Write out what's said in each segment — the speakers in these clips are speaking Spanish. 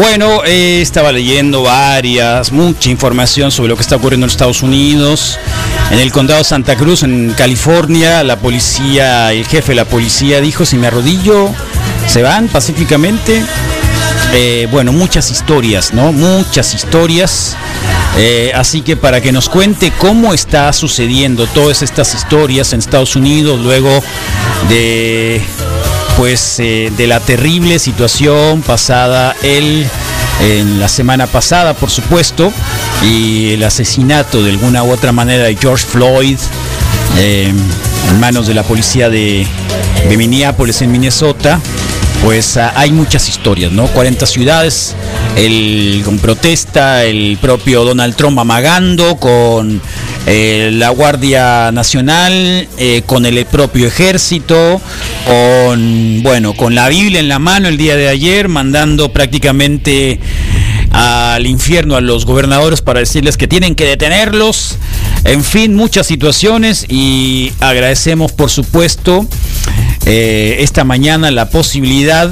Bueno, eh, estaba leyendo varias, mucha información sobre lo que está ocurriendo en Estados Unidos. En el condado Santa Cruz, en California, la policía, el jefe de la policía dijo, si me arrodillo, se van pacíficamente. Eh, bueno, muchas historias, ¿no? Muchas historias. Eh, así que para que nos cuente cómo está sucediendo todas estas historias en Estados Unidos luego de pues eh, de la terrible situación pasada el en la semana pasada, por supuesto, y el asesinato de alguna u otra manera de George Floyd en manos de la policía de, de Minneapolis en Minnesota pues ah, hay muchas historias, ¿no? 40 ciudades, el, con protesta, el propio Donald Trump amagando con eh, la Guardia Nacional, eh, con el propio ejército, con, bueno, con la Biblia en la mano el día de ayer, mandando prácticamente al infierno a los gobernadores para decirles que tienen que detenerlos. En fin, muchas situaciones y agradecemos por supuesto eh, esta mañana la posibilidad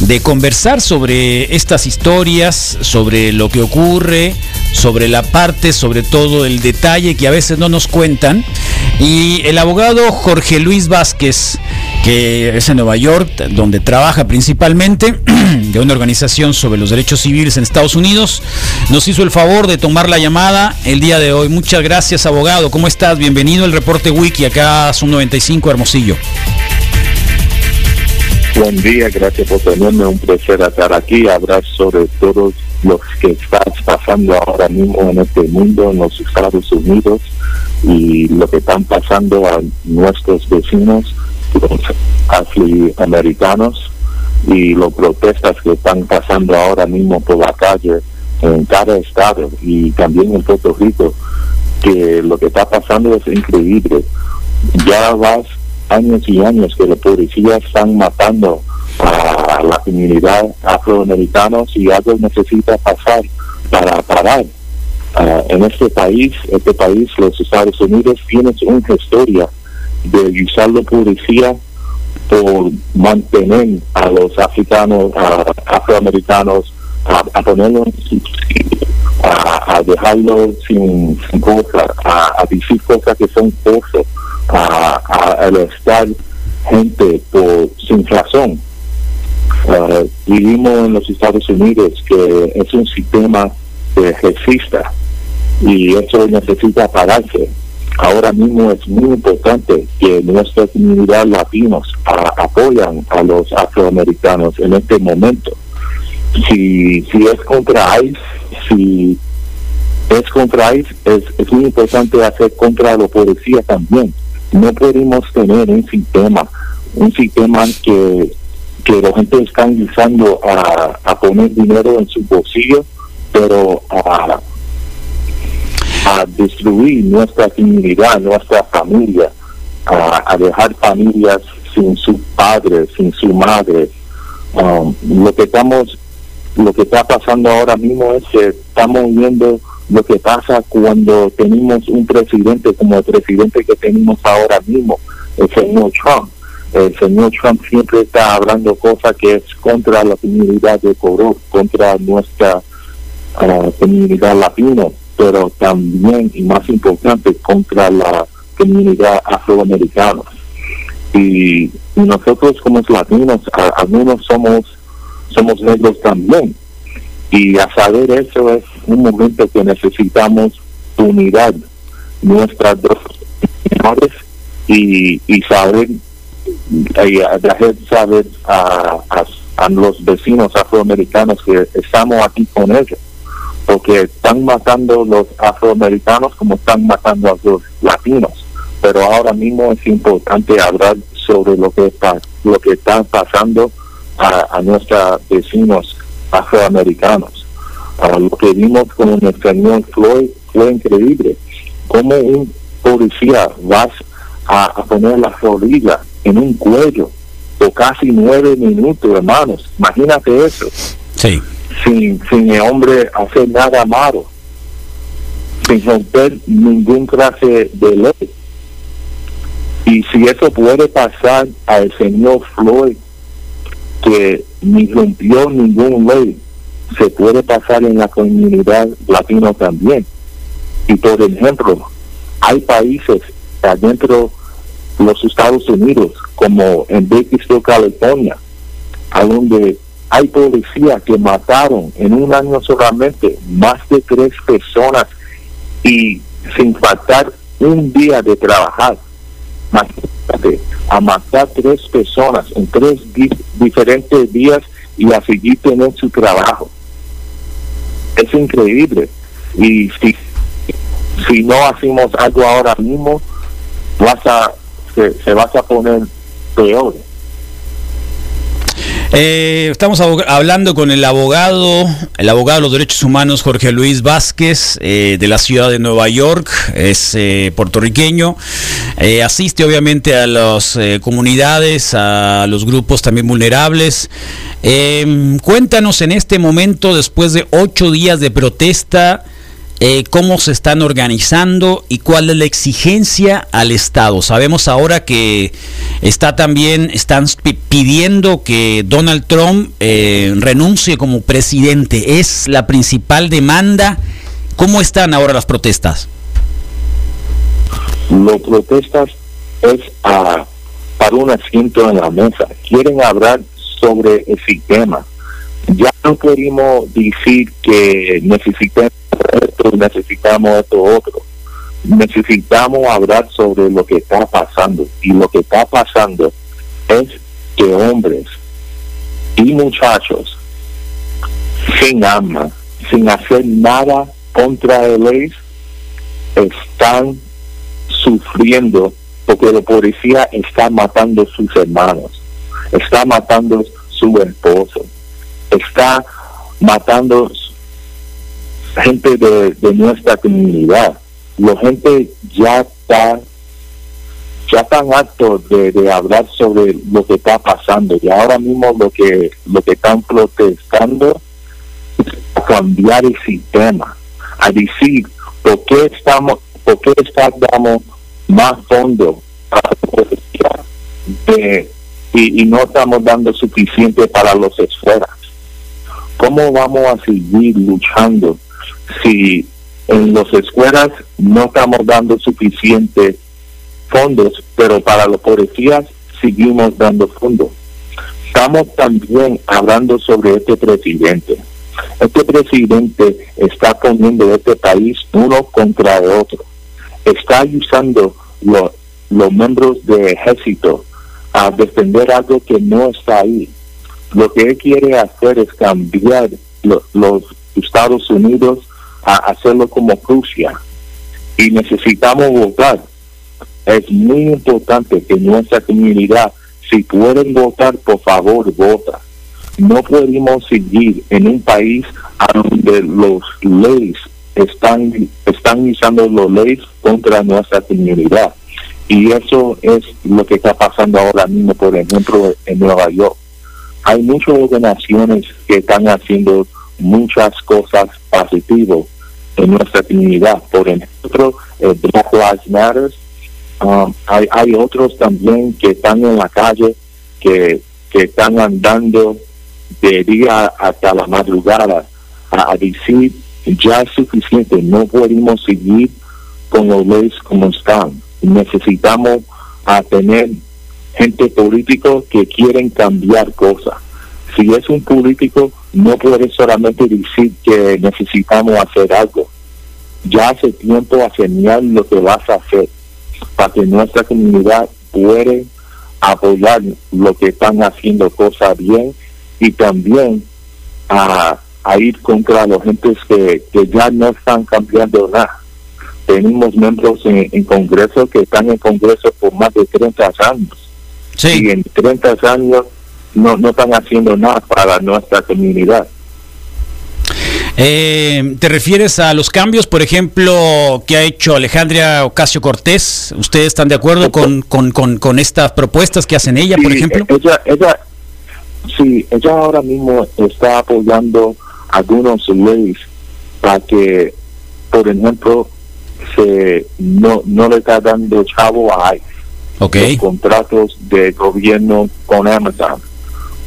de conversar sobre estas historias, sobre lo que ocurre, sobre la parte, sobre todo el detalle que a veces no nos cuentan. Y el abogado Jorge Luis Vázquez, que es en Nueva York, donde trabaja principalmente, de una organización sobre los derechos civiles en Estados Unidos, nos hizo el favor de tomar la llamada el día de hoy. Muchas gracias, abogado. ¿Cómo estás? Bienvenido al reporte Wiki, acá son 95 Hermosillo. Buen día, gracias por tenerme, un placer estar aquí, hablar sobre todo lo que está pasando ahora mismo en este mundo, en los Estados Unidos, y lo que están pasando a nuestros vecinos, los afroamericanos, y las protestas que están pasando ahora mismo por la calle en cada estado y también en Puerto Rico, que lo que está pasando es increíble. Ya vas años y años que los policías están matando a la comunidad afroamericana y algo necesita pasar para parar. Ah, en este país, este país, los Estados Unidos, tiene una historia de usar la policía por mantener a los africanos, afroamericanos, a, ponerlos a, a dejarlos sin, cosas, a, decir cosas que son cosas a, a, estar gente por sin razón. Uh, vivimos en los Estados Unidos que es un sistema que resista y eso necesita pararse. Ahora mismo es muy importante que nuestra comunidad latinos apoyan a los afroamericanos en este momento. Si, si es contra ICE, si es contra ICE, es, es muy importante hacer contra la policía también no podemos tener un sistema, un sistema que, que la gente está usando a, a poner dinero en su bolsillo, pero a, a destruir nuestra comunidad, nuestra familia, a, dejar familias sin su padre, sin su madre. Um, lo que estamos, lo que está pasando ahora mismo es que estamos viendo lo que pasa cuando tenemos un presidente como el presidente que tenemos ahora mismo, el señor Trump. El señor Trump siempre está hablando cosas que es contra la comunidad de color, contra nuestra ah, comunidad latina, pero también, y más importante, contra la comunidad afroamericana. Y, nosotros como latinos, algunos somos, somos negros también y a saber eso es un momento que necesitamos unidad nuestras dos y, saber y dejar saber a, a, los vecinos afroamericanos que estamos aquí con ellos porque están matando los afroamericanos como están matando a los latinos pero ahora mismo es importante hablar sobre lo que está lo que está pasando a, a nuestros vecinos afroamericanos. Lo que vimos con el señor Floyd fue increíble. Como un policía vas a, poner la rodilla en un cuello por casi nueve minutos, hermanos. Imagínate eso. Sí. Sin, sin el hombre hacer nada malo. Sin romper ningún clase de ley. Y si eso puede pasar al señor Floyd, que ni rompió ningún ley, se puede pasar en la comunidad latino también. Y por ejemplo, hay países adentro de los Estados Unidos, como en Bakersfield, California, a donde hay policías que mataron en un año solamente más de tres personas y sin faltar un día de trabajar. a matar tres personas en tres diferentes días y a seguir teniendo su trabajo. Es increíble. Y si, si no hacemos algo ahora mismo, vas a, se, se vas a poner peor. Eh, estamos hablando con el abogado, el abogado de los derechos humanos Jorge Luis Vázquez eh, de la ciudad de Nueva York, es eh, puertorriqueño, asiste obviamente a las comunidades, a los grupos también vulnerables. cuéntanos en este momento, después de ocho días de protesta, eh, cómo se están organizando y cuál es la exigencia al Estado. Sabemos ahora que está también están pidiendo que Donald Trump eh, renuncie como presidente. Es la principal demanda. ¿Cómo están ahora las protestas? Las protestas es para un asiento en la mesa. Quieren hablar sobre el sistema. Ya no queremos decir que necesitamos esto, necesitamos esto otro. Necesitamos hablar sobre lo que está pasando. Y lo que está pasando es que hombres y muchachos sin arma, sin hacer nada contra el ley, están sufriendo porque la policía está matando sus hermanos, está matando su esposo, está matando gente de, nuestra comunidad. La gente ya está ya tan alto de, hablar sobre lo que está pasando y ahora mismo lo que lo que están protestando es cambiar el sistema a decir por qué estamos por qué estamos más fondo y, y no estamos dando suficiente para los esfuerzos cómo vamos a seguir luchando si en las escuelas no estamos dando suficientes fondos, pero para los policías seguimos dando fondos. Estamos también hablando sobre este presidente. Este presidente está poniendo este país uno contra otro. Está usando los, los miembros del ejército a defender algo que no está ahí. Lo que él quiere hacer es cambiar los Estados Unidos a hacerlo como Rusia y necesitamos votar. Es muy importante que nuestra comunidad, si pueden votar, por favor, vota. No podemos seguir en un país donde los leyes están, están usando los leyes contra nuestra comunidad. Y eso es lo que está pasando ahora mismo, por ejemplo, en Nueva York. Hay muchas organizaciones que están haciendo muchas cosas positivas en nuestra comunidad. Por ejemplo, Black Lives Matter. Um, hay, hay otros también que están en la calle, que, que están andando de día hasta la madrugada a, decir ya es suficiente, no podemos seguir con los leyes como están. Necesitamos a tener gente político que quieren cambiar cosas. Si es un político no puedes solamente decir que necesitamos hacer algo. Ya hace tiempo a señalar lo que vas a hacer para que nuestra comunidad pueda apoyar lo que están haciendo cosas bien y también a, ir contra los gentes que, ya no están cambiando nada. Tenemos miembros en, Congreso que están en Congreso por más de 30 años. Y en 30 años no, no están haciendo nada para nuestra comunidad. Eh, ¿Te refieres a los cambios, por ejemplo, que ha hecho Alejandra Ocasio Cortés? ¿Ustedes están de acuerdo con, con, con, estas propuestas que hacen ella, por ejemplo? Ella, ella, sí, ella ahora mismo está apoyando algunos leyes para que, por ejemplo, se no, no le está dando chavo a los contratos de gobierno con Amazon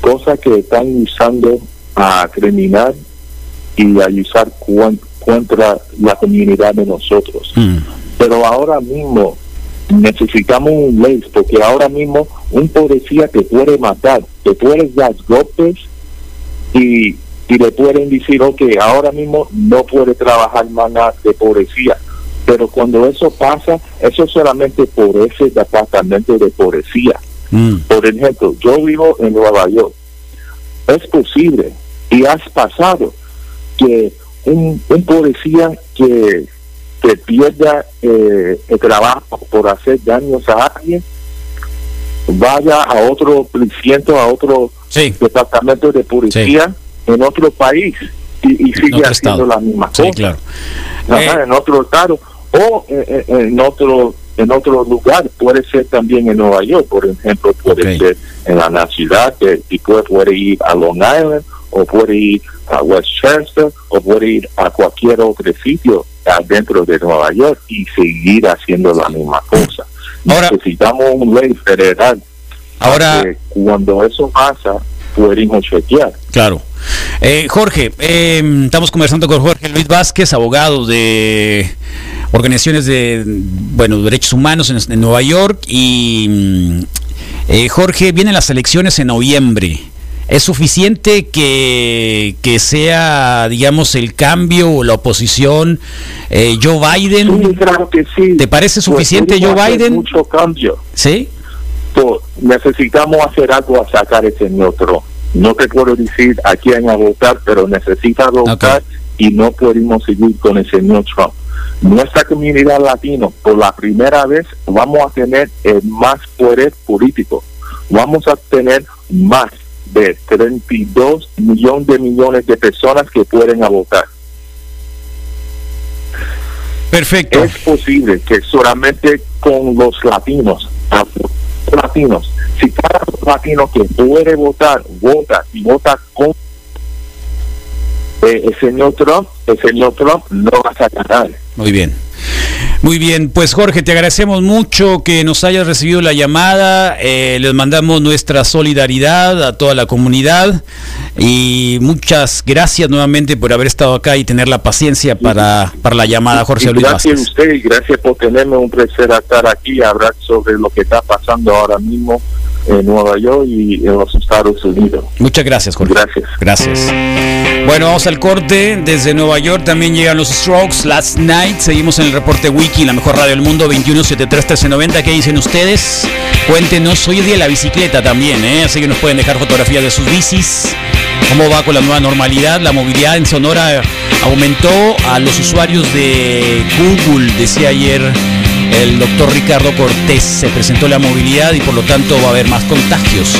cosa que están usando a criminal y ayudar contra la comunidad de nosotros. Mm. Pero ahora mismo necesitamos un ley, porque ahora mismo un policía te puede matar, te puede dar golpes y, y le pueden decir, ok, ahora mismo no puede trabajar más de policía. Pero cuando eso pasa, eso solamente por ese departamento de policía. Mm. Por ejemplo, yo vivo en Nueva York. Es posible y has pasado que un, un policía que, que pierda eh, el trabajo por hacer daños a alguien vaya a otro precinto, a otro departamento de policía en otro país y, sigue haciendo la misma cosa. Claro. Eh, en otro estado o en otro en otro lugar, puede ser también en Nueva York, por ejemplo, puede ser en la ciudad, que puede, puede ir a Long Island, o puede ir a Westchester, o puede ir a cualquier otro sitio dentro de Nueva York y seguir haciendo la misma cosa. Necesitamos un ley federal. Ahora, cuando eso pasa, Claro. Eh, Jorge, eh, estamos conversando con Jorge Luis Vázquez, abogado de organizaciones de bueno derechos humanos en, Nueva York y mm, eh, Jorge vienen las elecciones en noviembre. ¿Es suficiente que, que sea, digamos, el cambio o la oposición eh, Joe Biden? Sí, claro que sí. ¿Te parece suficiente Joe Biden? Mucho cambio. ¿Sí? Pues, necesitamos hacer algo a sacar ese otro. No te puedo decir a quién a votar, pero necesitas votar y no podemos seguir con el señor Trump nuestra comunidad latina, por la primera vez, vamos a tener eh, más poder político. Vamos a tener más de 32 millones de millones de personas que pueden votar. Perfecto. Es posible que solamente con los latinos, si cada latino que puede votar, vota y vota con eh, el señor Trump, el señor Trump no va a ganar. Muy bien. Muy bien, pues Jorge, te agradecemos mucho que nos hayas recibido la llamada, eh, les mandamos nuestra solidaridad a toda la comunidad y muchas gracias nuevamente por haber estado acá y tener la paciencia para, para la llamada, Jorge Luis Gracias a usted y gracias por tenerme un placer estar aquí y hablar sobre lo que está pasando ahora mismo en Nueva York y en los Estados Unidos. Muchas gracias, Jorge. Gracias. Gracias. Bueno, vamos al corte. Desde Nueva York también llegan los Strokes Last Night. Seguimos en el reporte Wiki, la mejor radio del mundo, 2173 ¿Qué dicen ustedes? Cuéntenos. Hoy es día de la bicicleta también, ¿eh? así que nos pueden dejar fotografías de sus bicis. ¿Cómo va con la nueva normalidad? La movilidad en Sonora aumentó a los usuarios de Google, decía ayer el doctor Ricardo Cortés. Se presentó la movilidad y por lo tanto va a haber más contagios.